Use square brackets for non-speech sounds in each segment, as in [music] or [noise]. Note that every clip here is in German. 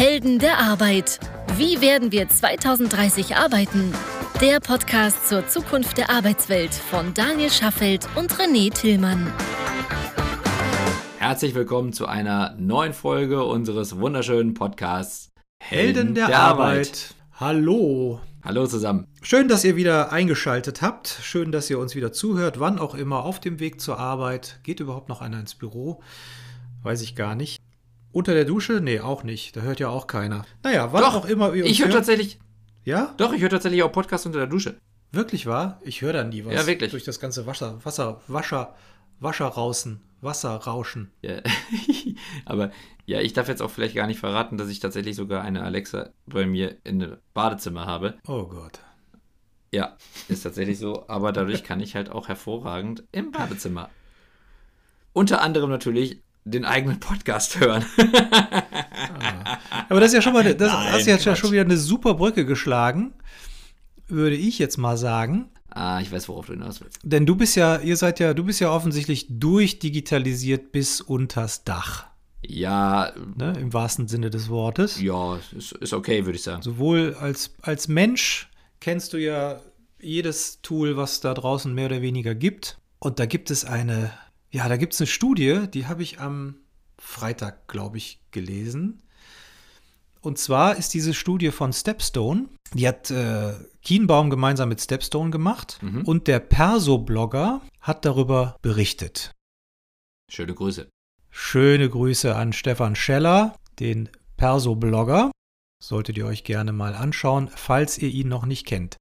Helden der Arbeit. Wie werden wir 2030 arbeiten? Der Podcast zur Zukunft der Arbeitswelt von Daniel Schaffelt und René Tillmann. Herzlich willkommen zu einer neuen Folge unseres wunderschönen Podcasts Helden der, der Arbeit. Arbeit. Hallo. Hallo zusammen. Schön, dass ihr wieder eingeschaltet habt. Schön, dass ihr uns wieder zuhört. Wann auch immer auf dem Weg zur Arbeit. Geht überhaupt noch einer ins Büro? Weiß ich gar nicht. Unter der Dusche? Nee, auch nicht. Da hört ja auch keiner. Naja, was auch immer ihr uns Ich höre tatsächlich. Ja? Doch, ich höre tatsächlich auch Podcasts unter der Dusche. Wirklich wahr? Ich höre da nie was. Ja, wirklich. Durch das ganze Wasser, Wasser, Wascher, Wascherrausen, Wasserrauschen. Ja. [laughs] Aber ja, ich darf jetzt auch vielleicht gar nicht verraten, dass ich tatsächlich sogar eine Alexa bei mir in einem Badezimmer habe. Oh Gott. Ja, ist tatsächlich so. Aber dadurch kann ich halt auch hervorragend im Badezimmer. Unter anderem natürlich den eigenen Podcast hören. ah. Aber das ist ja schon mal, das Nein, hast jetzt ja schon wieder eine super Brücke geschlagen, würde ich jetzt mal sagen. Ah, ich weiß, worauf du hinaus willst. Denn du bist ja, ihr seid ja, du bist ja offensichtlich durchdigitalisiert bis unters Dach. Ja. Ne, Im wahrsten Sinne des Wortes. Ja, ist, ist okay, würde ich sagen. Sowohl als, als Mensch kennst du ja jedes Tool, was da draußen mehr oder weniger gibt. Und da gibt es eine, ja, da gibt es eine Studie, die habe ich am Freitag, glaube ich, gelesen. Und zwar ist diese Studie von Stepstone, die hat äh, Kienbaum gemeinsam mit Stepstone gemacht mhm. und der Perso-Blogger hat darüber berichtet. Schöne Grüße. Schöne Grüße an Stefan Scheller, den Perso-Blogger. Solltet ihr euch gerne mal anschauen, falls ihr ihn noch nicht kennt.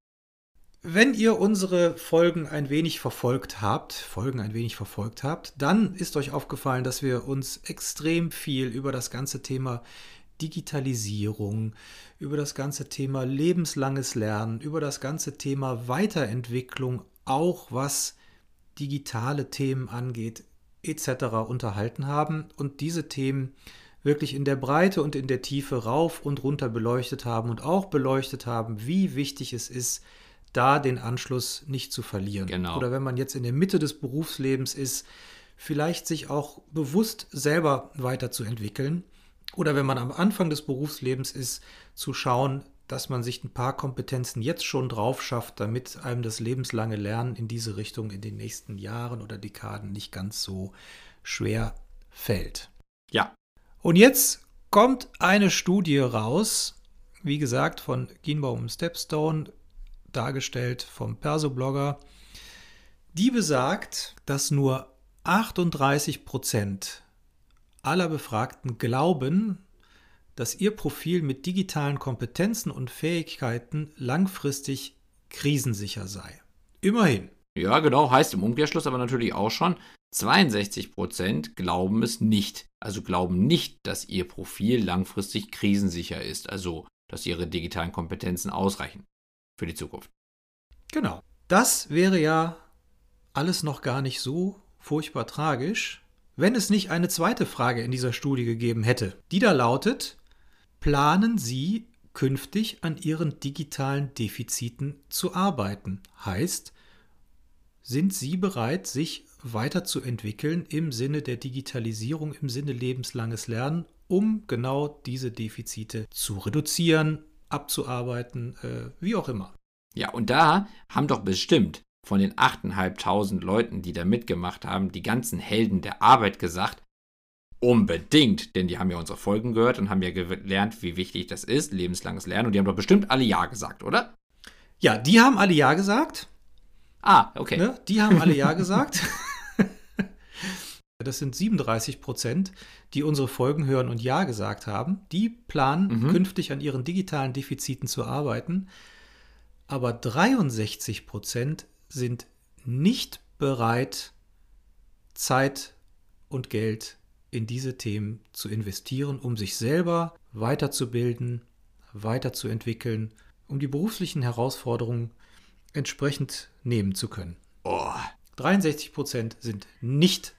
Wenn ihr unsere Folgen ein wenig verfolgt habt, Folgen ein wenig verfolgt habt, dann ist euch aufgefallen, dass wir uns extrem viel über das ganze Thema Digitalisierung, über das ganze Thema lebenslanges Lernen, über das ganze Thema Weiterentwicklung, auch was digitale Themen angeht, etc. unterhalten haben und diese Themen wirklich in der Breite und in der Tiefe rauf und runter beleuchtet haben und auch beleuchtet haben, wie wichtig es ist, da den Anschluss nicht zu verlieren. Genau. Oder wenn man jetzt in der Mitte des Berufslebens ist, vielleicht sich auch bewusst selber weiterzuentwickeln. Oder wenn man am Anfang des Berufslebens ist, zu schauen, dass man sich ein paar Kompetenzen jetzt schon drauf schafft, damit einem das lebenslange Lernen in diese Richtung in den nächsten Jahren oder Dekaden nicht ganz so schwer fällt. Ja. Und jetzt kommt eine Studie raus, wie gesagt, von Kienbaum und Stepstone, dargestellt vom Perso-Blogger, die besagt, dass nur 38 Prozent aller Befragten glauben, dass Ihr Profil mit digitalen Kompetenzen und Fähigkeiten langfristig krisensicher sei. Immerhin. Ja, genau, heißt im Umkehrschluss aber natürlich auch schon, 62% glauben es nicht. Also glauben nicht, dass ihr Profil langfristig krisensicher ist, also dass ihre digitalen Kompetenzen ausreichen für die Zukunft. Genau. Das wäre ja alles noch gar nicht so furchtbar tragisch, wenn es nicht eine zweite Frage in dieser Studie gegeben hätte, die da lautet, planen Sie künftig an Ihren digitalen Defiziten zu arbeiten. Heißt, sind Sie bereit, sich weiterzuentwickeln im Sinne der Digitalisierung, im Sinne lebenslanges Lernen, um genau diese Defizite zu reduzieren, abzuarbeiten, äh, wie auch immer. Ja, und da haben doch bestimmt von den 8.500 Leuten, die da mitgemacht haben, die ganzen Helden der Arbeit gesagt, Unbedingt, denn die haben ja unsere Folgen gehört und haben ja gelernt, wie wichtig das ist, lebenslanges Lernen. Und die haben doch bestimmt alle Ja gesagt, oder? Ja, die haben alle Ja gesagt. Ah, okay. Ne? Die haben alle Ja gesagt. [laughs] das sind 37 Prozent, die unsere Folgen hören und Ja gesagt haben. Die planen, mhm. künftig an ihren digitalen Defiziten zu arbeiten. Aber 63 Prozent sind nicht bereit, Zeit und Geld in diese Themen zu investieren, um sich selber weiterzubilden, weiterzuentwickeln, um die beruflichen Herausforderungen entsprechend nehmen zu können. Oh. 63 Prozent sind nicht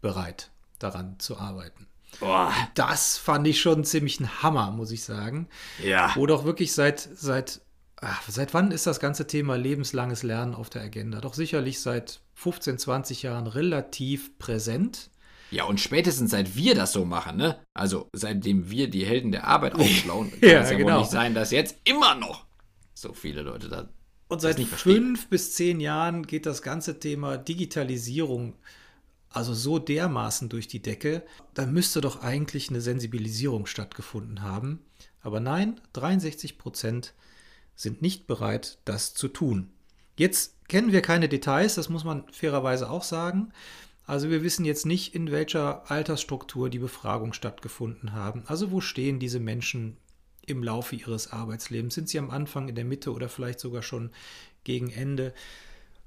bereit, daran zu arbeiten. Oh. Das fand ich schon ziemlich ein Hammer, muss ich sagen. Ja. Wo doch wirklich seit, seit, ach, seit wann ist das ganze Thema lebenslanges Lernen auf der Agenda? Doch sicherlich seit 15, 20 Jahren relativ präsent. Ja, und spätestens seit wir das so machen, ne? Also seitdem wir die Helden der Arbeit [laughs] aufschlauen, kann ja, es ja genau. wohl nicht sein, dass jetzt immer noch so viele Leute da. Und seit fünf bis zehn Jahren geht das ganze Thema Digitalisierung also so dermaßen durch die Decke, da müsste doch eigentlich eine Sensibilisierung stattgefunden haben. Aber nein, 63 Prozent sind nicht bereit, das zu tun. Jetzt kennen wir keine Details, das muss man fairerweise auch sagen. Also wir wissen jetzt nicht, in welcher Altersstruktur die Befragung stattgefunden haben. Also wo stehen diese Menschen im Laufe ihres Arbeitslebens? Sind sie am Anfang, in der Mitte oder vielleicht sogar schon gegen Ende?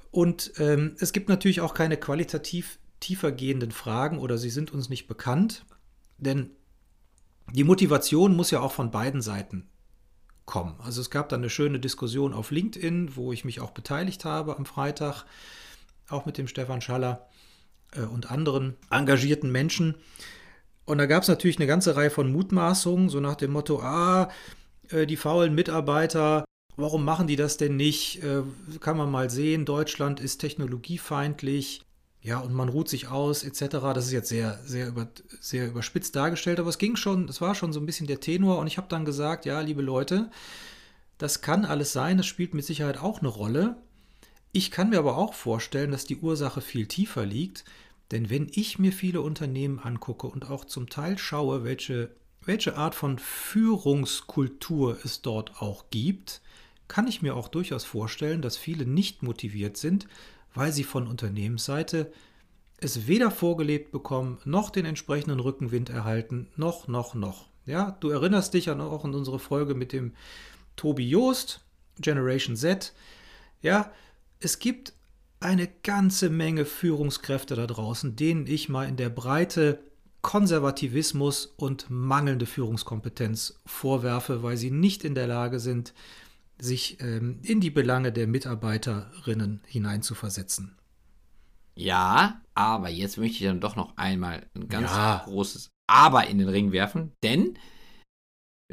Und ähm, es gibt natürlich auch keine qualitativ tiefergehenden Fragen oder sie sind uns nicht bekannt, denn die Motivation muss ja auch von beiden Seiten kommen. Also es gab da eine schöne Diskussion auf LinkedIn, wo ich mich auch beteiligt habe am Freitag, auch mit dem Stefan Schaller äh, und anderen engagierten Menschen. Und da gab es natürlich eine ganze Reihe von Mutmaßungen, so nach dem Motto, ah, äh, die faulen Mitarbeiter, warum machen die das denn nicht? Äh, kann man mal sehen, Deutschland ist technologiefeindlich. Ja, und man ruht sich aus, etc. Das ist jetzt sehr, sehr, über, sehr überspitzt dargestellt, aber es ging schon, es war schon so ein bisschen der Tenor und ich habe dann gesagt, ja, liebe Leute, das kann alles sein, das spielt mit Sicherheit auch eine Rolle. Ich kann mir aber auch vorstellen, dass die Ursache viel tiefer liegt, denn wenn ich mir viele Unternehmen angucke und auch zum Teil schaue, welche, welche Art von Führungskultur es dort auch gibt, kann ich mir auch durchaus vorstellen, dass viele nicht motiviert sind, weil sie von Unternehmensseite es weder vorgelebt bekommen, noch den entsprechenden Rückenwind erhalten, noch, noch, noch. Ja, du erinnerst dich an auch an unsere Folge mit dem Tobi Joost, Generation Z. Ja, es gibt eine ganze Menge Führungskräfte da draußen, denen ich mal in der Breite Konservativismus und mangelnde Führungskompetenz vorwerfe, weil sie nicht in der Lage sind, sich ähm, in die Belange der Mitarbeiterinnen hineinzuversetzen. Ja, aber jetzt möchte ich dann doch noch einmal ein ganz Ja. großes Aber in den Ring werfen, denn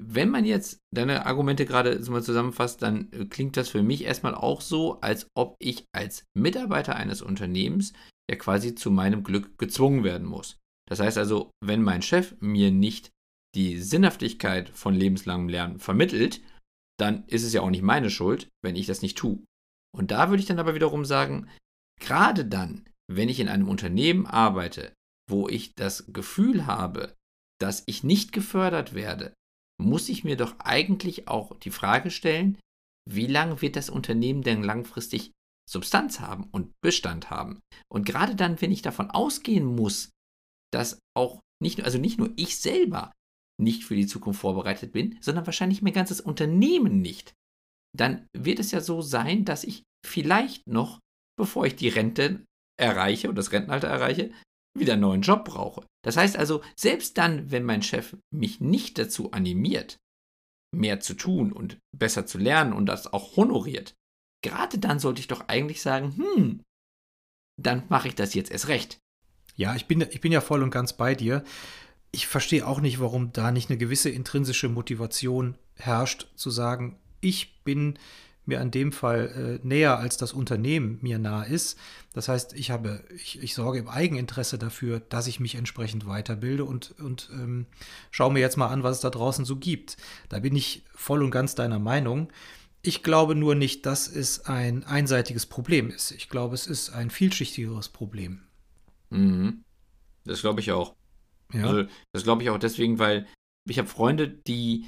wenn man jetzt deine Argumente gerade so mal zusammenfasst, dann äh, klingt das für mich erstmal auch so, als ob ich als Mitarbeiter eines Unternehmens ja quasi zu meinem Glück gezwungen werden muss. Das heißt also, wenn mein Chef mir nicht die Sinnhaftigkeit von lebenslangem Lernen vermittelt, dann ist es ja auch nicht meine Schuld, wenn ich das nicht tue. Und da würde ich dann aber wiederum sagen, gerade dann, wenn ich in einem Unternehmen arbeite, wo ich das Gefühl habe, dass ich nicht gefördert werde, muss ich mir doch eigentlich auch die Frage stellen, wie lange wird das Unternehmen denn langfristig Substanz haben und Bestand haben? Und gerade dann, wenn ich davon ausgehen muss, dass auch nicht nur, also nicht nur ich selber nicht für die Zukunft vorbereitet bin, sondern wahrscheinlich mein ganzes Unternehmen nicht, dann wird es ja so sein, dass ich vielleicht noch, bevor ich die Rente erreiche und das Rentenalter erreiche, wieder einen neuen Job brauche. Das heißt also, selbst dann, wenn mein Chef mich nicht dazu animiert, mehr zu tun und besser zu lernen und das auch honoriert, gerade dann sollte ich doch eigentlich sagen, hm, dann mache ich das jetzt erst recht. Ja, ich bin, ich bin ja voll und ganz bei dir. Ich verstehe auch nicht, warum da nicht eine gewisse intrinsische Motivation herrscht, zu sagen, ich bin mir an dem Fall äh, näher, als das Unternehmen mir nah ist. Das heißt, ich habe, ich, ich sorge im Eigeninteresse dafür, dass ich mich entsprechend weiterbilde und, und ähm, schaue mir jetzt mal an, was es da draußen so gibt. Da bin ich voll und ganz deiner Meinung. Ich glaube nur nicht, dass es ein einseitiges Problem ist. Ich glaube, es ist ein vielschichtigeres Problem. Mhm. Das glaube ich auch. Ja. Also, das glaube ich auch deswegen, weil ich habe Freunde, die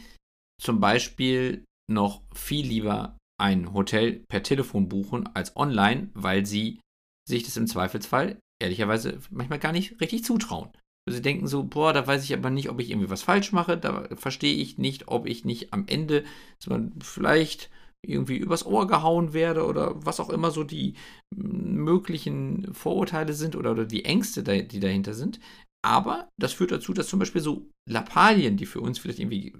zum Beispiel noch viel lieber ein Hotel per Telefon buchen als online, weil sie sich das im Zweifelsfall ehrlicherweise manchmal gar nicht richtig zutrauen. Sie denken so, boah, da weiß ich aber nicht, ob ich irgendwie was falsch mache, da verstehe ich nicht, ob ich nicht am Ende vielleicht irgendwie übers Ohr gehauen werde oder was auch immer so die möglichen Vorurteile sind oder, oder die Ängste, die dahinter sind. Aber das führt dazu, dass zum Beispiel so Lappalien, die für uns vielleicht irgendwie,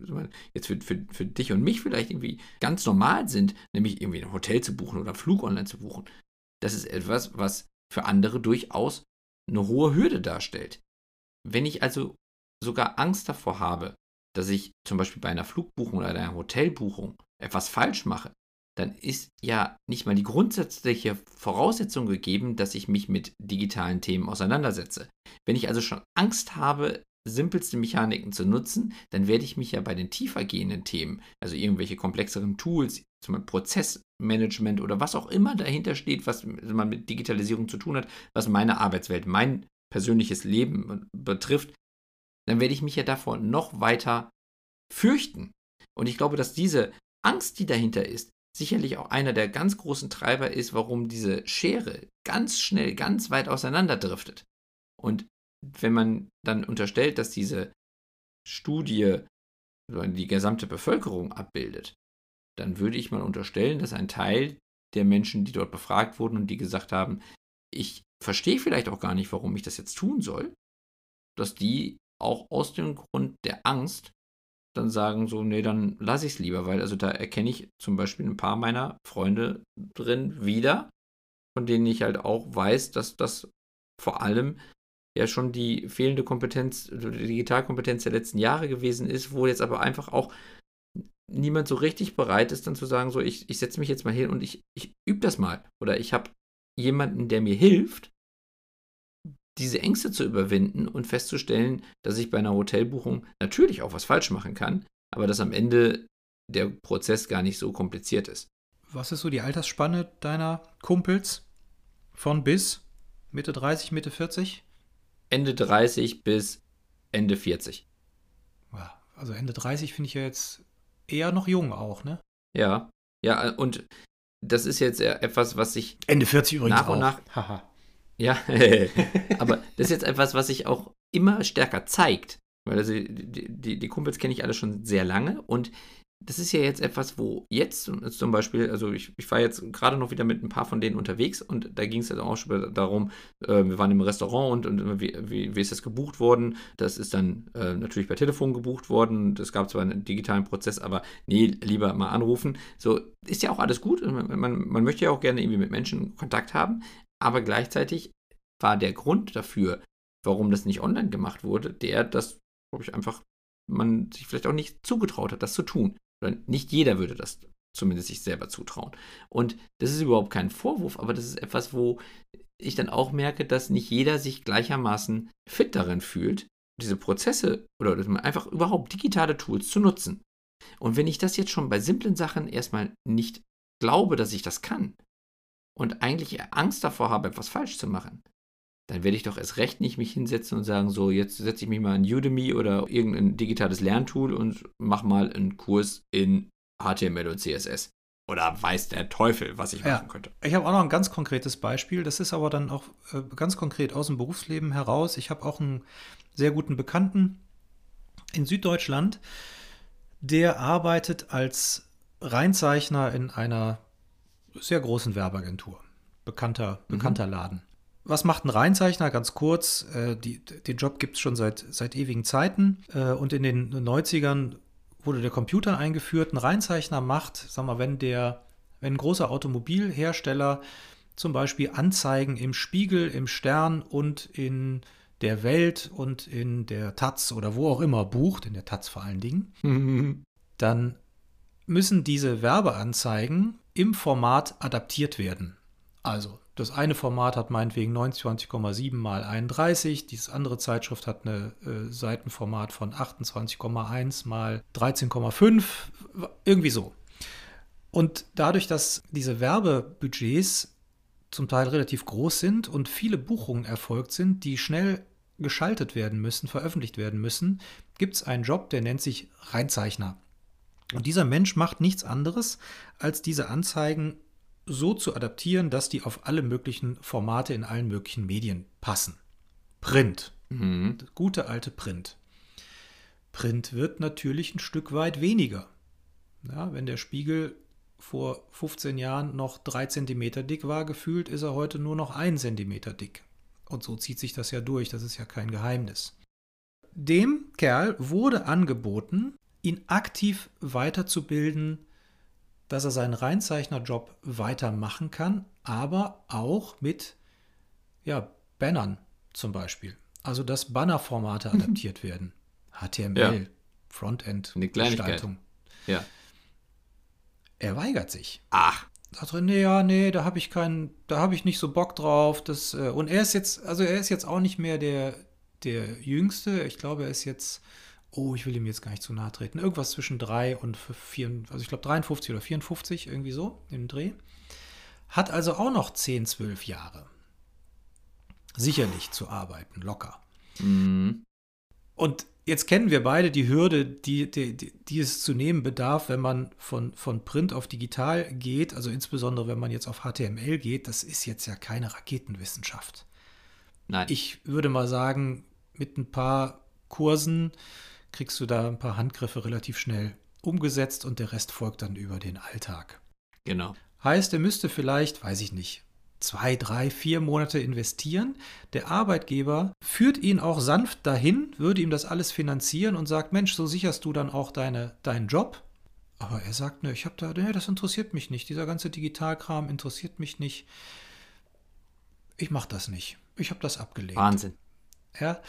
jetzt für, für, für dich und mich vielleicht irgendwie ganz normal sind, nämlich irgendwie ein Hotel zu buchen oder einen Flug online zu buchen, das ist etwas, was für andere durchaus eine hohe Hürde darstellt. Wenn ich also sogar Angst davor habe, dass ich zum Beispiel bei einer Flugbuchung oder einer Hotelbuchung etwas falsch mache, dann ist ja nicht mal die grundsätzliche Voraussetzung gegeben, dass ich mich mit digitalen Themen auseinandersetze. Wenn ich also schon Angst habe, simpelste Mechaniken zu nutzen, dann werde ich mich ja bei den tiefer gehenden Themen, also irgendwelche komplexeren Tools, zum Beispiel Prozessmanagement oder was auch immer dahinter steht, was man mit Digitalisierung zu tun hat, was meine Arbeitswelt, mein persönliches Leben betrifft, dann werde ich mich ja davor noch weiter fürchten. Und ich glaube, dass diese Angst, die dahinter ist, sicherlich auch einer der ganz großen Treiber ist, warum diese Schere ganz schnell, ganz weit auseinanderdriftet. Und wenn man dann unterstellt, dass diese Studie die gesamte Bevölkerung abbildet, dann würde ich mal unterstellen, dass ein Teil der Menschen, die dort befragt wurden und die gesagt haben, ich verstehe vielleicht auch gar nicht, warum ich das jetzt tun soll, dass die auch aus dem Grund der Angst dann sagen so, nee, dann lasse ich es lieber, weil also da erkenne ich zum Beispiel ein paar meiner Freunde drin wieder, von denen ich halt auch weiß, dass das vor allem ja schon die fehlende Kompetenz, die Digitalkompetenz der letzten Jahre gewesen ist, wo jetzt aber einfach auch niemand so richtig bereit ist, dann zu sagen, so, ich, ich setze mich jetzt mal hin und ich, ich übe das mal. Oder ich habe jemanden, der mir hilft, diese Ängste zu überwinden und festzustellen, dass ich bei einer Hotelbuchung natürlich auch was falsch machen kann, aber dass am Ende der Prozess gar nicht so kompliziert ist. Was ist so die Altersspanne deiner Kumpels? Von bis Mitte 30, Mitte 40? Ende 30 bis Ende 40. Also Ende 30 finde ich ja jetzt eher noch jung auch, ne? Ja, ja, und das ist jetzt etwas, was sich Ende 40 übrigens nach und auch. nach. Haha. Ja, [laughs] [laughs] aber das ist jetzt etwas, was sich auch immer stärker zeigt. Weil also die, die, die Kumpels kenne ich alle schon sehr lange und das ist ja jetzt etwas, wo jetzt zum Beispiel, also ich, ich war jetzt gerade noch wieder mit ein paar von denen unterwegs und da ging es halt auch schon darum, äh, wir waren im Restaurant und, und wie, wie, wie, ist das gebucht worden? Das ist dann äh, natürlich per Telefon gebucht worden. Es gab zwar einen digitalen Prozess, aber nee, lieber mal anrufen. So ist ja auch alles gut. Man, man, man möchte ja auch gerne irgendwie mit Menschen Kontakt haben, aber gleichzeitig war der Grund dafür, warum das nicht online gemacht wurde, der, dass, glaube ich, einfach man sich vielleicht auch nicht zugetraut hat, das zu tun. Oder nicht jeder würde das zumindest sich selber zutrauen. Und das ist überhaupt kein Vorwurf, aber das ist etwas, wo ich dann auch merke, dass nicht jeder sich gleichermaßen fit darin fühlt, diese Prozesse oder einfach überhaupt digitale Tools zu nutzen. Und wenn ich das jetzt schon bei simplen Sachen erstmal nicht glaube, dass ich das kann und eigentlich Angst davor habe, etwas falsch zu machen, dann werde ich doch erst recht nicht mich hinsetzen und sagen, so, jetzt setze ich mich mal in Udemy oder irgendein digitales Lerntool und mache mal einen Kurs in HTML und CSS. Oder weiß der Teufel, was ich ja. machen könnte. Ich habe auch noch ein ganz konkretes Beispiel. Das ist aber dann auch äh, ganz konkret aus dem Berufsleben heraus. Ich habe auch einen sehr guten Bekannten in Süddeutschland, der arbeitet als Reinzeichner in einer sehr großen Werbeagentur. Bekannter, mhm. bekannter mhm. Laden. Was macht ein Reinzeichner? Ganz kurz, äh, die, den Job gibt es schon seit, seit ewigen Zeiten. Äh, und in den 90ern wurde der Computer eingeführt. Ein Reinzeichner macht, sag mal, wenn der, wenn ein großer Automobilhersteller zum Beispiel Anzeigen im Spiegel, im Stern und in der Welt und in der Taz oder wo auch immer bucht, in der Taz vor allen Dingen, mhm. dann müssen diese Werbeanzeigen im Format adaptiert werden. Also das eine Format hat meinetwegen 29,7 mal 31, dieses andere Zeitschrift hat ein äh, Seitenformat von 28,1 mal 13,5, irgendwie so. Und dadurch, dass diese Werbebudgets zum Teil relativ groß sind und viele Buchungen erfolgt sind, die schnell geschaltet werden müssen, veröffentlicht werden müssen, gibt es einen Job, der nennt sich Reinzeichner. Und dieser Mensch macht nichts anderes, als diese Anzeigen so zu adaptieren, dass die auf alle möglichen Formate in allen möglichen Medien passen. Print. Mhm. Gute alte Print. Print wird natürlich ein Stück weit weniger. Ja, wenn der Spiegel vor 15 Jahren noch 3 cm dick war, gefühlt ist er heute nur noch 1 cm dick. Und so zieht sich das ja durch, das ist ja kein Geheimnis. Dem Kerl wurde angeboten, ihn aktiv weiterzubilden dass er seinen Reinzeichnerjob weitermachen kann, aber auch mit ja, Bannern zum Beispiel. Also dass Bannerformate [laughs] adaptiert werden. HTML, ja. Frontend, Gestaltung. Ja. Er weigert sich. Ach. Sagt er, nee, ja, nee, da habe ich keinen, da habe ich nicht so Bock drauf. Das, äh, und er ist jetzt, also er ist jetzt auch nicht mehr der, der Jüngste. Ich glaube, er ist jetzt, oh, ich will ihm jetzt gar nicht zu nahe treten. Irgendwas zwischen drei und vier, also ich glaube 53 oder 54, irgendwie so im Dreh. Hat also auch noch 10, 12 Jahre. Sicherlich zu arbeiten, locker. Mhm. Und jetzt kennen wir beide die Hürde, die, die, die es zu nehmen bedarf, wenn man von, von Print auf digital geht, also insbesondere wenn man jetzt auf HTML geht. Das ist jetzt ja keine Raketenwissenschaft. Nein. Ich würde mal sagen, mit ein paar Kursen kriegst du da ein paar Handgriffe relativ schnell umgesetzt und der Rest folgt dann über den Alltag. Genau. Heißt, er müsste vielleicht, weiß ich nicht, zwei, drei, vier Monate investieren. Der Arbeitgeber führt ihn auch sanft dahin, würde ihm das alles finanzieren und sagt, Mensch, so sicherst du dann auch deine, deinen Job. Aber er sagt, ne, ich habe da, ne, das interessiert mich nicht. Dieser ganze Digitalkram interessiert mich nicht. Ich mache das nicht. Ich habe das abgelehnt. Wahnsinn. Ja,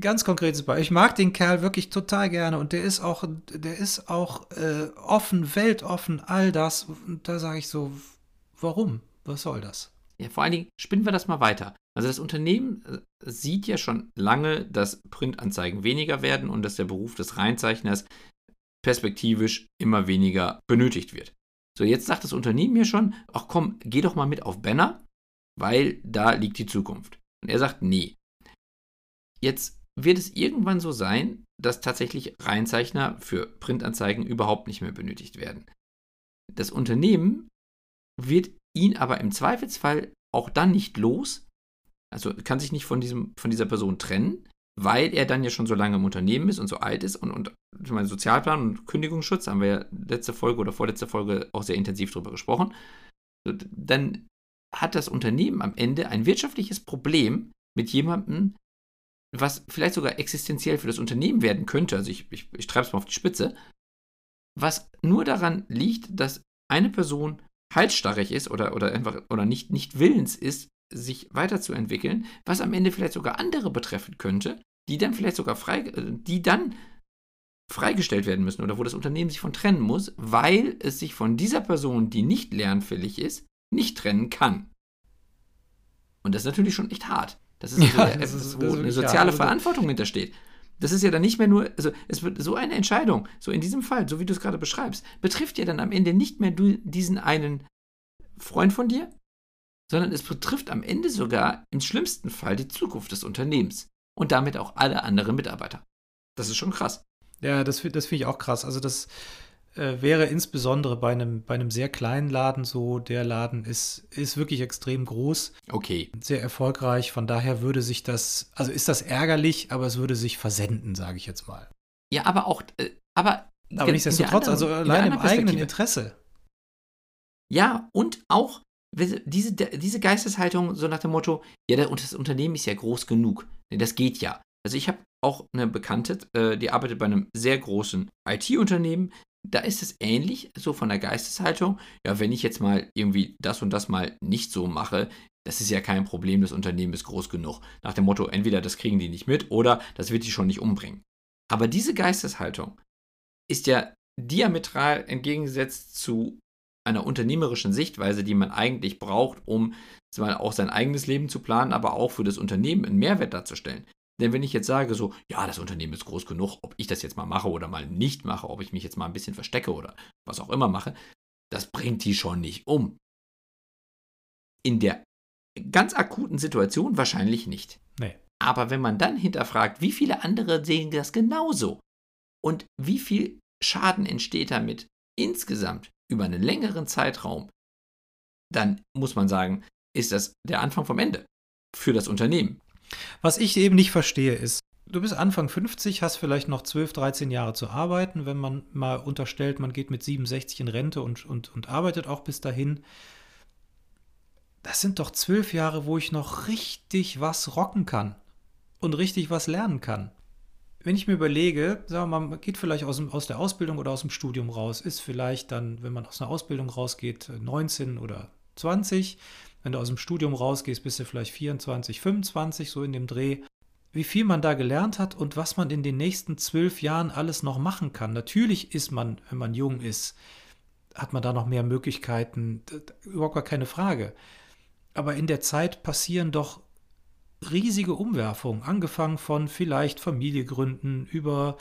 ganz konkretes Beispiel. Ich mag den Kerl wirklich total gerne und der ist auch, der ist auch äh, offen, weltoffen, all das. Und da sage ich so, warum? Was soll das? Ja, vor allen Dingen spinnen wir das mal weiter. Also das Unternehmen äh, sieht ja schon lange, dass Printanzeigen weniger werden und dass der Beruf des Reinzeichners perspektivisch immer weniger benötigt wird. So, jetzt sagt das Unternehmen ja schon, ach komm, geh doch mal mit auf Banner, weil da liegt die Zukunft. Und er sagt, nee. Jetzt wird es irgendwann so sein, dass tatsächlich Reinzeichner für Printanzeigen überhaupt nicht mehr benötigt werden. Das Unternehmen wird ihn aber im Zweifelsfall auch dann nicht los, also kann sich nicht von, diesem, von dieser Person trennen, weil er dann ja schon so lange im Unternehmen ist und so alt ist und, und ich meine, Sozialplan und Kündigungsschutz haben wir ja letzte Folge oder vorletzte Folge auch sehr intensiv darüber gesprochen. Dann hat das Unternehmen am Ende ein wirtschaftliches Problem mit jemandem, was vielleicht sogar existenziell für das Unternehmen werden könnte. Also ich, ich, ich treibe es mal auf die Spitze. Was nur daran liegt, dass eine Person halsstarrig ist oder, oder einfach oder nicht, nicht willens ist, sich weiterzuentwickeln, was am Ende vielleicht sogar andere betreffen könnte, die dann vielleicht sogar frei, die dann freigestellt werden müssen oder wo das Unternehmen sich von trennen muss, weil es sich von dieser Person, die nicht lernfähig ist, nicht trennen kann. Und das ist natürlich schon echt hart. Das ist, [laughs] ja, also das ist wo eine soziale. Also Verantwortung hintersteht. Das ist ja dann nicht mehr nur, also es wird so eine Entscheidung, so in diesem Fall, so wie du es gerade beschreibst, betrifft ja dann am Ende nicht mehr du, diesen einen Freund von dir, sondern es betrifft am Ende sogar im schlimmsten Fall die Zukunft des Unternehmens und damit auch alle anderen Mitarbeiter. Das ist schon krass. Ja, das, das finde ich auch krass. Also das, äh, wäre insbesondere bei einem, bei einem sehr kleinen Laden so. Der Laden ist, ist wirklich extrem groß. Okay. Sehr erfolgreich. Von daher würde sich das, also ist das ärgerlich, aber es würde sich versenden, sage ich jetzt mal. Ja, aber auch, äh, aber. Aber nichtsdestotrotz, also allein im eigenen Interesse. Ja, und auch diese, diese Geisteshaltung, so nach dem Motto, ja, das Unternehmen ist ja groß genug. Das geht ja. Also ich habe auch eine Bekannte, äh, die arbeitet bei einem sehr großen IT-Unternehmen, da ist es ähnlich, so von der Geisteshaltung. Ja, wenn ich jetzt mal irgendwie das und das mal nicht so mache, das ist ja kein Problem, das Unternehmen ist groß genug. Nach dem Motto, entweder das kriegen die nicht mit oder das wird die schon nicht umbringen. Aber diese Geisteshaltung ist ja diametral entgegengesetzt zu einer unternehmerischen Sichtweise, die man eigentlich braucht, um zwar auch sein eigenes Leben zu planen, aber auch für das Unternehmen einen Mehrwert darzustellen. Denn wenn ich jetzt sage, so, ja, das Unternehmen ist groß genug, ob ich das jetzt mal mache oder mal nicht mache, ob ich mich jetzt mal ein bisschen verstecke oder was auch immer mache, das bringt die schon nicht um. In der ganz akuten Situation wahrscheinlich nicht. Nee. Aber wenn man dann hinterfragt, wie viele andere sehen das genauso und wie viel Schaden entsteht damit insgesamt über einen längeren Zeitraum, dann muss man sagen, ist das der Anfang vom Ende für das Unternehmen. Was ich eben nicht verstehe ist, du bist Anfang 50, hast vielleicht noch 12, 13 Jahre zu arbeiten, wenn man mal unterstellt, man geht mit 67 in Rente und, und, und arbeitet auch bis dahin. Das sind doch zwölf Jahre, wo ich noch richtig was rocken kann und richtig was lernen kann. Wenn ich mir überlege, sagen wir mal, man geht vielleicht aus, dem, aus der Ausbildung oder aus dem Studium raus, ist vielleicht dann, wenn man aus einer Ausbildung rausgeht, 19 oder 20, wenn du aus dem Studium rausgehst, bist du vielleicht 24, 25, so in dem Dreh. Wie viel man da gelernt hat und was man in den nächsten zwölf Jahren alles noch machen kann. Natürlich ist man, wenn man jung ist, hat man da noch mehr Möglichkeiten, überhaupt gar keine Frage. Aber in der Zeit passieren doch riesige Umwerfungen, angefangen von vielleicht Familie gründen, über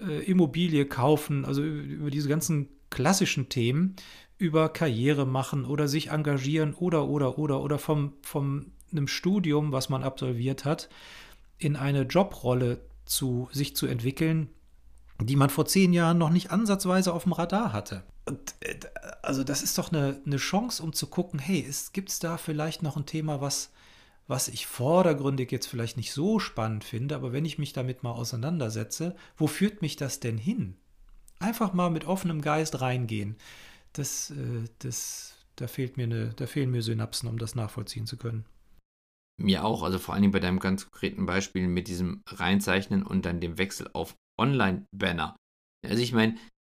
äh, Immobilie kaufen, also über diese ganzen klassischen Themen, über Karriere machen oder sich engagieren oder, oder, oder, oder vom, vom einem Studium, was man absolviert hat, in eine Jobrolle zu sich zu entwickeln, die man vor zehn Jahren noch nicht ansatzweise auf dem Radar hatte. Und, äh, also das ist doch eine, eine Chance, um zu gucken, hey, gibt es da vielleicht noch ein Thema, was, was ich vordergründig jetzt vielleicht nicht so spannend finde, aber wenn ich mich damit mal auseinandersetze, wo führt mich das denn hin? Einfach mal mit offenem Geist reingehen. Das, äh, das, da, fehlt mir eine, da fehlen mir Synapsen, um das nachvollziehen zu können. Mir auch, also vor allen Dingen bei deinem ganz konkreten Beispiel mit diesem Reinzeichnen und dann dem Wechsel auf Online-Banner. Also ich meine,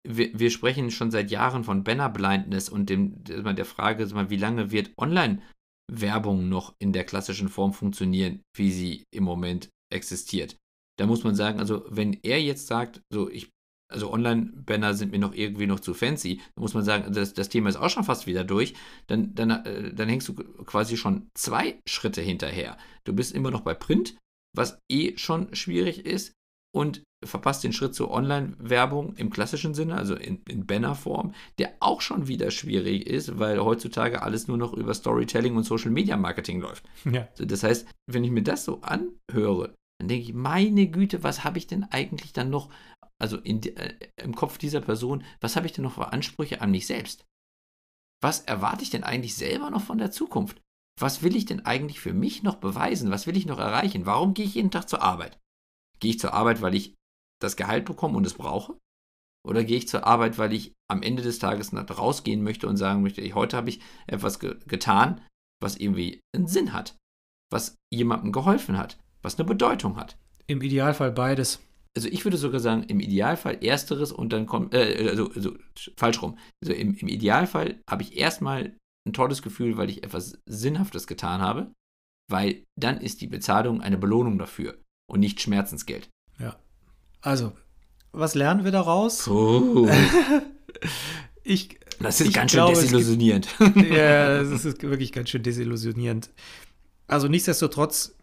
wir, wir, sprechen schon seit Jahren von Banner-Blindness und dem, der Frage, wie lange wird Online-Werbung noch in der klassischen Form funktionieren, wie sie im Moment existiert. Da muss man sagen, also wenn er jetzt sagt, so ich also Online-Banner sind mir noch irgendwie noch zu fancy. Da muss man sagen, das, das Thema ist auch schon fast wieder durch. Dann, dann, äh, dann hängst du quasi schon zwei Schritte hinterher. Du bist immer noch bei Print, was eh schon schwierig ist, und verpasst den Schritt zur Online-Werbung im klassischen Sinne, also in, in Banner-Form, der auch schon wieder schwierig ist, weil heutzutage alles nur noch über Storytelling und Social-Media-Marketing läuft. Ja. Also das heißt, wenn ich mir das so anhöre, dann denke ich, meine Güte, was habe ich denn eigentlich dann noch also in, äh, im Kopf dieser Person, was habe ich denn noch für Ansprüche an mich selbst? Was erwarte ich denn eigentlich selber noch von der Zukunft? Was will ich denn eigentlich für mich noch beweisen? Was will ich noch erreichen? Warum gehe ich jeden Tag zur Arbeit? Gehe ich zur Arbeit, weil ich das Gehalt bekomme und es brauche? Oder gehe ich zur Arbeit, weil ich am Ende des Tages rausgehen möchte und sagen möchte, heute habe ich etwas ge getan, was irgendwie einen Sinn hat, was jemandem geholfen hat, was eine Bedeutung hat? Im Idealfall beides also ich würde sogar sagen, im Idealfall ersteres und dann kommt, äh, also, also falsch rum. Also im, im Idealfall habe ich erstmal ein tolles Gefühl, weil ich etwas Sinnhaftes getan habe, weil dann ist die Bezahlung eine Belohnung dafür und nicht Schmerzensgeld. Ja. Also, was lernen wir daraus? Oh. [laughs] ich, das ist ganz glaube, schön desillusionierend. Gibt, ja, das ist wirklich ganz schön desillusionierend. Also nichtsdestotrotz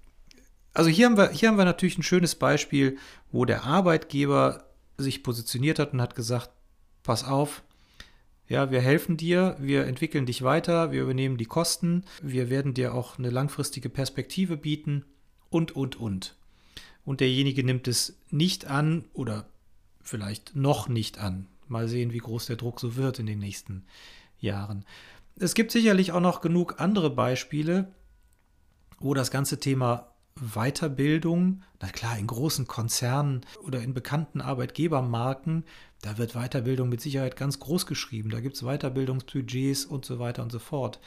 also hier haben wir, hier haben wir natürlich ein schönes Beispiel, wo der Arbeitgeber sich positioniert hat und hat gesagt, pass auf, ja, wir helfen dir, wir entwickeln dich weiter, wir übernehmen die Kosten, wir werden dir auch eine langfristige Perspektive bieten und, und, und. Und derjenige nimmt es nicht an oder vielleicht noch nicht an. Mal sehen, wie groß der Druck so wird in den nächsten Jahren. Es gibt sicherlich auch noch genug andere Beispiele, wo das ganze Thema Weiterbildung, na klar, in großen Konzernen oder in bekannten Arbeitgebermarken, da wird Weiterbildung mit Sicherheit ganz groß geschrieben. Da gibt es Weiterbildungsbudgets und so weiter und so fort.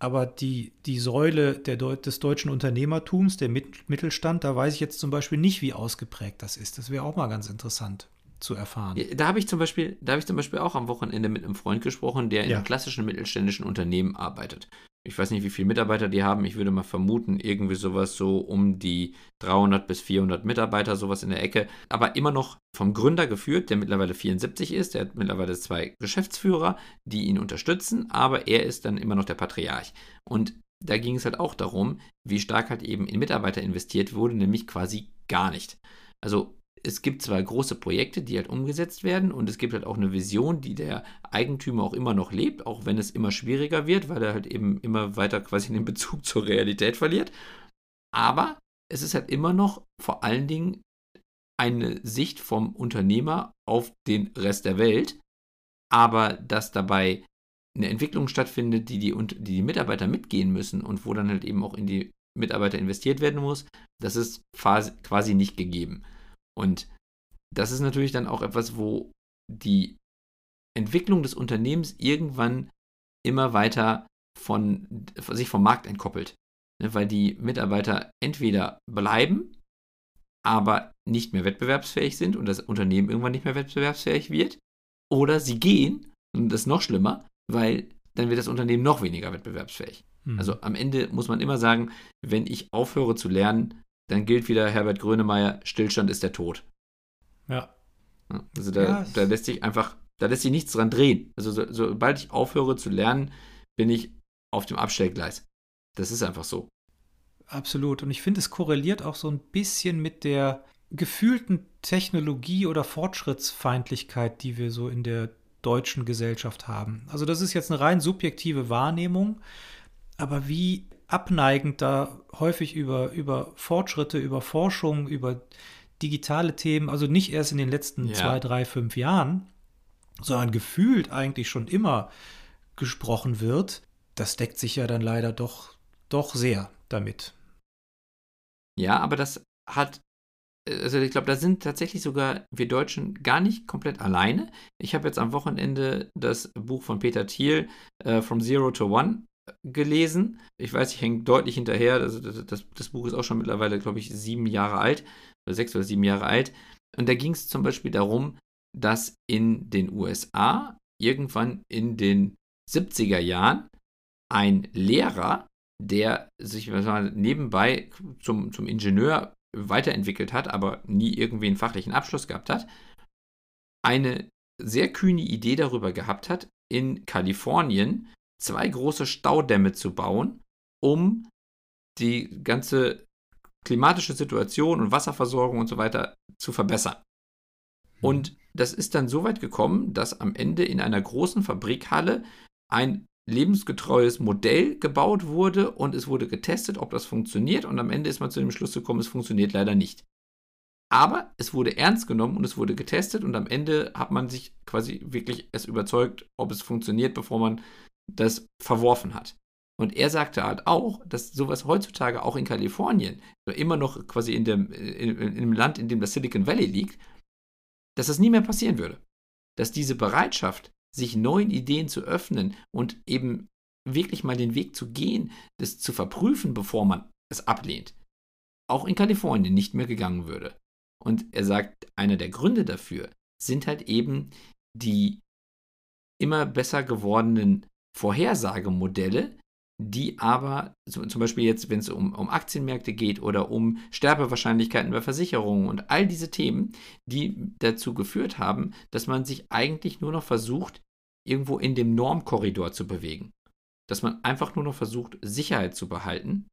Aber die, die Säule der, des deutschen Unternehmertums, der Mittelstand, da weiß ich jetzt zum Beispiel nicht, wie ausgeprägt das ist. Das wäre auch mal ganz interessant zu erfahren. Da habe ich zum Beispiel, da habe ich zum Beispiel auch am Wochenende mit einem Freund gesprochen, der in ja. einem klassischen mittelständischen Unternehmen arbeitet ich weiß nicht, wie viele Mitarbeiter die haben. Ich würde mal vermuten, irgendwie sowas so um die 300 bis 400 Mitarbeiter, sowas in der Ecke. Aber immer noch vom Gründer geführt, der mittlerweile 74 ist. Der hat mittlerweile zwei Geschäftsführer, die ihn unterstützen, aber er ist dann immer noch der Patriarch. Und da ging es halt auch darum, wie stark halt eben in Mitarbeiter investiert wurde, nämlich quasi gar nicht. Also es gibt zwar große Projekte, die halt umgesetzt werden und es gibt halt auch eine Vision, die der Eigentümer auch immer noch lebt, auch wenn es immer schwieriger wird, weil er halt eben immer weiter quasi den Bezug [laughs] zur Realität verliert. Aber es ist halt immer noch vor allen Dingen eine Sicht vom Unternehmer auf den Rest der Welt, aber dass dabei eine Entwicklung stattfindet, die die, die die Mitarbeiter mitgehen müssen und wo dann halt eben auch in die Mitarbeiter investiert werden muss, das ist quasi nicht gegeben. Und das ist natürlich dann auch etwas, wo die Entwicklung des Unternehmens irgendwann immer weiter von, sich vom Markt entkoppelt. Ne, weil die Mitarbeiter entweder bleiben, aber nicht mehr wettbewerbsfähig sind und das Unternehmen irgendwann nicht mehr wettbewerbsfähig wird, oder sie gehen, und das ist noch schlimmer, weil dann wird das Unternehmen noch weniger wettbewerbsfähig. Hm. Also am Ende muss man immer sagen, wenn ich aufhöre zu lernen, dann gilt wieder Herbert Grönemeyer, Stillstand ist der Tod. Ja. Also da, ja, da lässt sich einfach Da lässt sich nichts dran drehen. Also so, sobald ich aufhöre zu lernen, bin ich auf dem Abstellgleis. Das ist einfach so. Absolut. Und ich finde, es korreliert auch so ein bisschen mit der gefühlten Technologie- oder Fortschrittsfeindlichkeit, die wir so in der deutschen Gesellschaft haben. Also das ist jetzt eine rein subjektive Wahrnehmung, aber wie abneigend da häufig über, über Fortschritte, über Forschung, über digitale Themen, also nicht erst in den letzten ja. zwei, drei, fünf Jahren, sondern gefühlt eigentlich schon immer gesprochen wird, das deckt sich ja dann leider doch, doch sehr damit. Ja, aber das hat, also ich glaube, da sind tatsächlich sogar wir Deutschen gar nicht komplett alleine. Ich habe jetzt am Wochenende das Buch von Peter Thiel, äh, From Zero to One, gelesen. Ich weiß, ich hänge deutlich hinterher. Also das, das, das, Buch ist auch schon mittlerweile, glaube ich, sieben Jahre alt, oder sechs oder sieben Jahre alt. Und da ging es zum Beispiel darum, dass in den USA irgendwann in den 70er Jahren ein Lehrer, der sich mal, nebenbei zum, zum Ingenieur weiterentwickelt hat, aber nie irgendwie einen fachlichen Abschluss gehabt hat, eine sehr kühne Idee darüber gehabt hat, in Kalifornien zwei große Staudämme zu bauen, um die ganze klimatische Situation und Wasserversorgung und so weiter zu verbessern. Mhm. Und das ist dann so weit gekommen, dass am Ende in einer großen Fabrikhalle ein lebensgetreues Modell gebaut wurde und es wurde getestet, ob das funktioniert und am Ende ist man zu dem Schluss gekommen, es funktioniert leider nicht. Aber es wurde ernst genommen und es wurde getestet und am Ende hat man sich quasi wirklich es überzeugt, ob es funktioniert, bevor man das verworfen hat. Und er sagte halt auch, dass sowas heutzutage auch in Kalifornien, immer noch quasi in dem, in, in dem Land, in dem das Silicon Valley liegt, dass das nie mehr passieren würde. Dass diese Bereitschaft, sich neuen Ideen zu öffnen und eben wirklich mal den Weg zu gehen, das zu verprüfen, bevor man es ablehnt, auch in Kalifornien nicht mehr gegangen würde. Und er sagt, einer der Gründe dafür sind halt eben die immer besser gewordenen Vorhersagemodelle, die aber zum Beispiel jetzt, wenn es um, um Aktienmärkte geht oder um Sterbewahrscheinlichkeiten bei Versicherungen und all diese Themen, die dazu geführt haben, dass man sich eigentlich nur noch versucht, irgendwo in dem Normkorridor zu bewegen. Dass man einfach nur noch versucht, Sicherheit zu behalten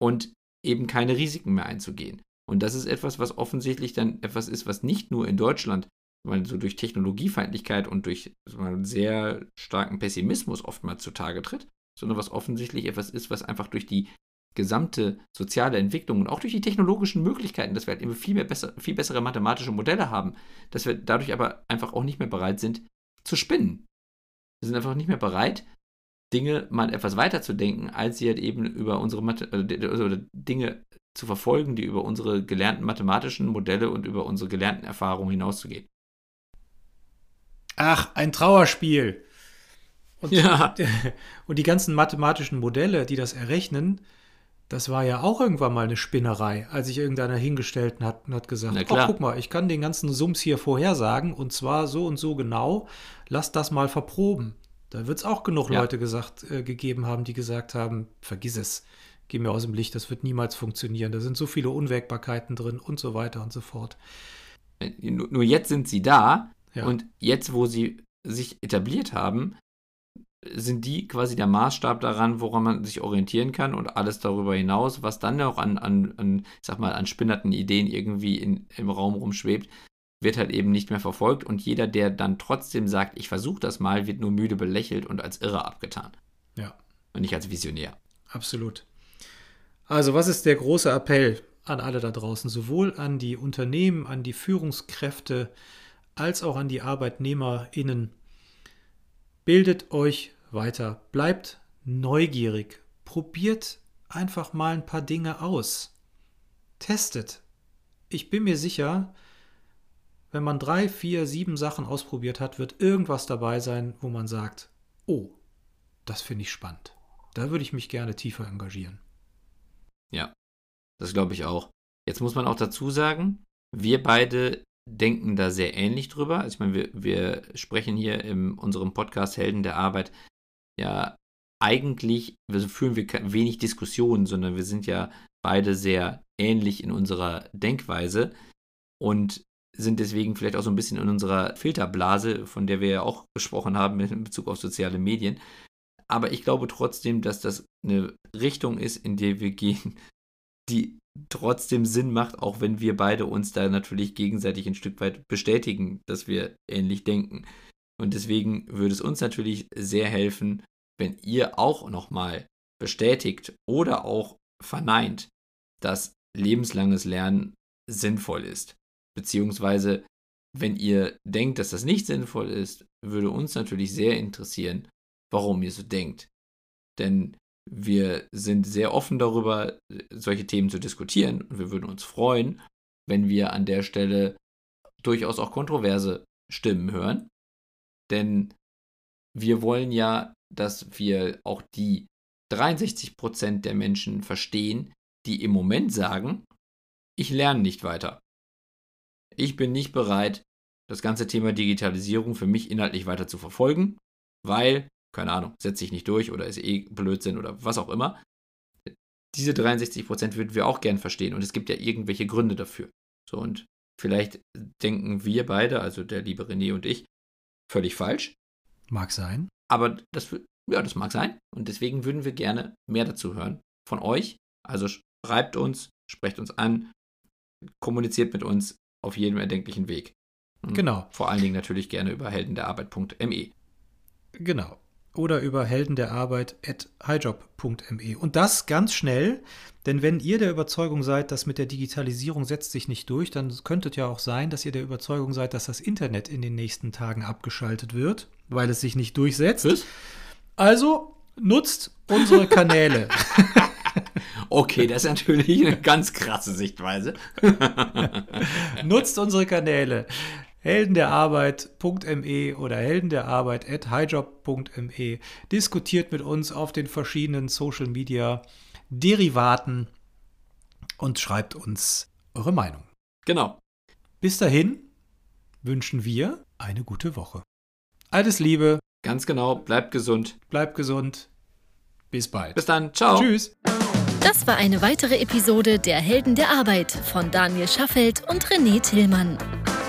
und eben keine Risiken mehr einzugehen. Und das ist etwas, was offensichtlich dann etwas ist, was nicht nur in Deutschland weil so durch Technologiefeindlichkeit und durch so sehr starken Pessimismus oftmals zutage tritt, sondern was offensichtlich etwas ist, was einfach durch die gesamte soziale Entwicklung und auch durch die technologischen Möglichkeiten, dass wir halt immer viel, mehr besser, viel bessere mathematische Modelle haben, dass wir dadurch aber einfach auch nicht mehr bereit sind zu spinnen. Wir sind einfach nicht mehr bereit, Dinge mal etwas weiter zu denken, als sie halt eben über unsere Mathe, also Dinge zu verfolgen, die über unsere gelernten mathematischen Modelle und über unsere gelernten Erfahrungen hinauszugehen. Ach, ein Trauerspiel. Und, ja. [laughs] und die ganzen mathematischen Modelle, die das errechnen, das war ja auch irgendwann mal eine Spinnerei, als sich irgendeiner hingestellt hat und hat gesagt, oh, guck mal, ich kann den ganzen Sums hier vorhersagen und zwar so und so genau, lass das mal verproben. Da wird es auch genug ja. Leute gesagt, äh, gegeben haben, die gesagt haben, vergiss es, geh mir aus dem Licht, das wird niemals funktionieren. Da sind so viele Unwägbarkeiten drin und so weiter und so fort. Äh, nur jetzt sind sie da ja. Und jetzt, wo sie sich etabliert haben, sind die quasi der Maßstab daran, woran man sich orientieren kann und alles darüber hinaus, was dann noch an, an, an ich sag mal, an spinnerten Ideen irgendwie in, im Raum rumschwebt, wird halt eben nicht mehr verfolgt und jeder, der dann trotzdem sagt, ich versuche das mal, wird nur müde belächelt und als irre abgetan. Ja. Und nicht als Visionär. Absolut. Also, was ist der große Appell an alle da draußen, sowohl an die Unternehmen, an die Führungskräfte, als auch an die ArbeitnehmerInnen. Bildet euch weiter, bleibt neugierig, probiert einfach mal ein paar Dinge aus. Testet. Ich bin mir sicher, wenn man drei, vier, sieben Sachen ausprobiert hat, wird irgendwas dabei sein, wo man sagt, oh, das finde ich spannend. Da würde ich mich gerne tiefer engagieren. Ja, das glaube ich auch. Jetzt muss man auch dazu sagen, wir beide denken da sehr ähnlich drüber. Also ich meine, wir, wir sprechen hier in unserem Podcast Helden der Arbeit ja eigentlich, also führen wir wenig Diskussionen, sondern wir sind ja beide sehr ähnlich in unserer Denkweise. Und sind deswegen vielleicht auch so ein bisschen in unserer Filterblase, von der wir ja auch gesprochen haben in Bezug auf soziale Medien. Aber ich glaube trotzdem, dass das eine Richtung ist, in der wir gehen, die trotzdem Sinn macht, auch wenn wir beide uns da natürlich gegenseitig ein Stück weit bestätigen, dass wir ähnlich denken. Und deswegen würde es uns natürlich sehr helfen, wenn ihr auch nochmal bestätigt oder auch verneint, dass lebenslanges Lernen sinnvoll ist. Beziehungsweise, wenn ihr denkt, dass das nicht sinnvoll ist, würde uns natürlich sehr interessieren, warum ihr so denkt. Denn wir sind sehr offen darüber, solche Themen zu diskutieren und wir würden uns freuen, wenn wir an der Stelle durchaus auch kontroverse Stimmen hören. Denn wir wollen ja, dass wir auch die 63% der Menschen verstehen, die im Moment sagen, ich lerne nicht weiter. Ich bin nicht bereit, das ganze Thema Digitalisierung für mich inhaltlich weiter zu verfolgen, weil, keine Ahnung, setzt sich nicht durch oder ist eh Blödsinn oder was auch immer. Diese 63% würden wir auch gern verstehen und es gibt ja irgendwelche Gründe dafür. So und vielleicht denken wir beide, also der liebe René und ich, völlig falsch. Mag sein. Aber das, ja, das mag sein. Und deswegen würden wir gerne mehr dazu hören von euch. Also schreibt uns, sprecht uns an, kommuniziert mit uns auf jedem erdenklichen Weg. Und genau. Vor allen Dingen natürlich gerne über heldenderarbeit.me. Genau. Oder über heldenderarbeit.highjob.me. Und das ganz schnell, denn wenn ihr der Überzeugung seid, dass mit der Digitalisierung setzt sich nicht durch, dann könnte es ja auch sein, dass ihr der Überzeugung seid, dass das Internet in den nächsten Tagen abgeschaltet wird, weil es sich nicht durchsetzt. Was? Also nutzt unsere Kanäle. [laughs] [laughs] Okay, das ist natürlich eine ganz krasse Sichtweise. Nutzt unsere Kanäle heldenderarbeit.me oder heldenderarbeit.highjob.me. Diskutiert mit uns auf den verschiedenen Social Media Derivaten und schreibt uns eure Meinung. Genau. Bis dahin wünschen wir eine gute Woche. Alles Liebe. Ganz genau. Bleibt gesund. Bleibt gesund. Bis bald. Bis dann. Ciao. Tschüss. Das war eine weitere Episode der Helden der Arbeit von Daniel Schaffelt und René Tillmann.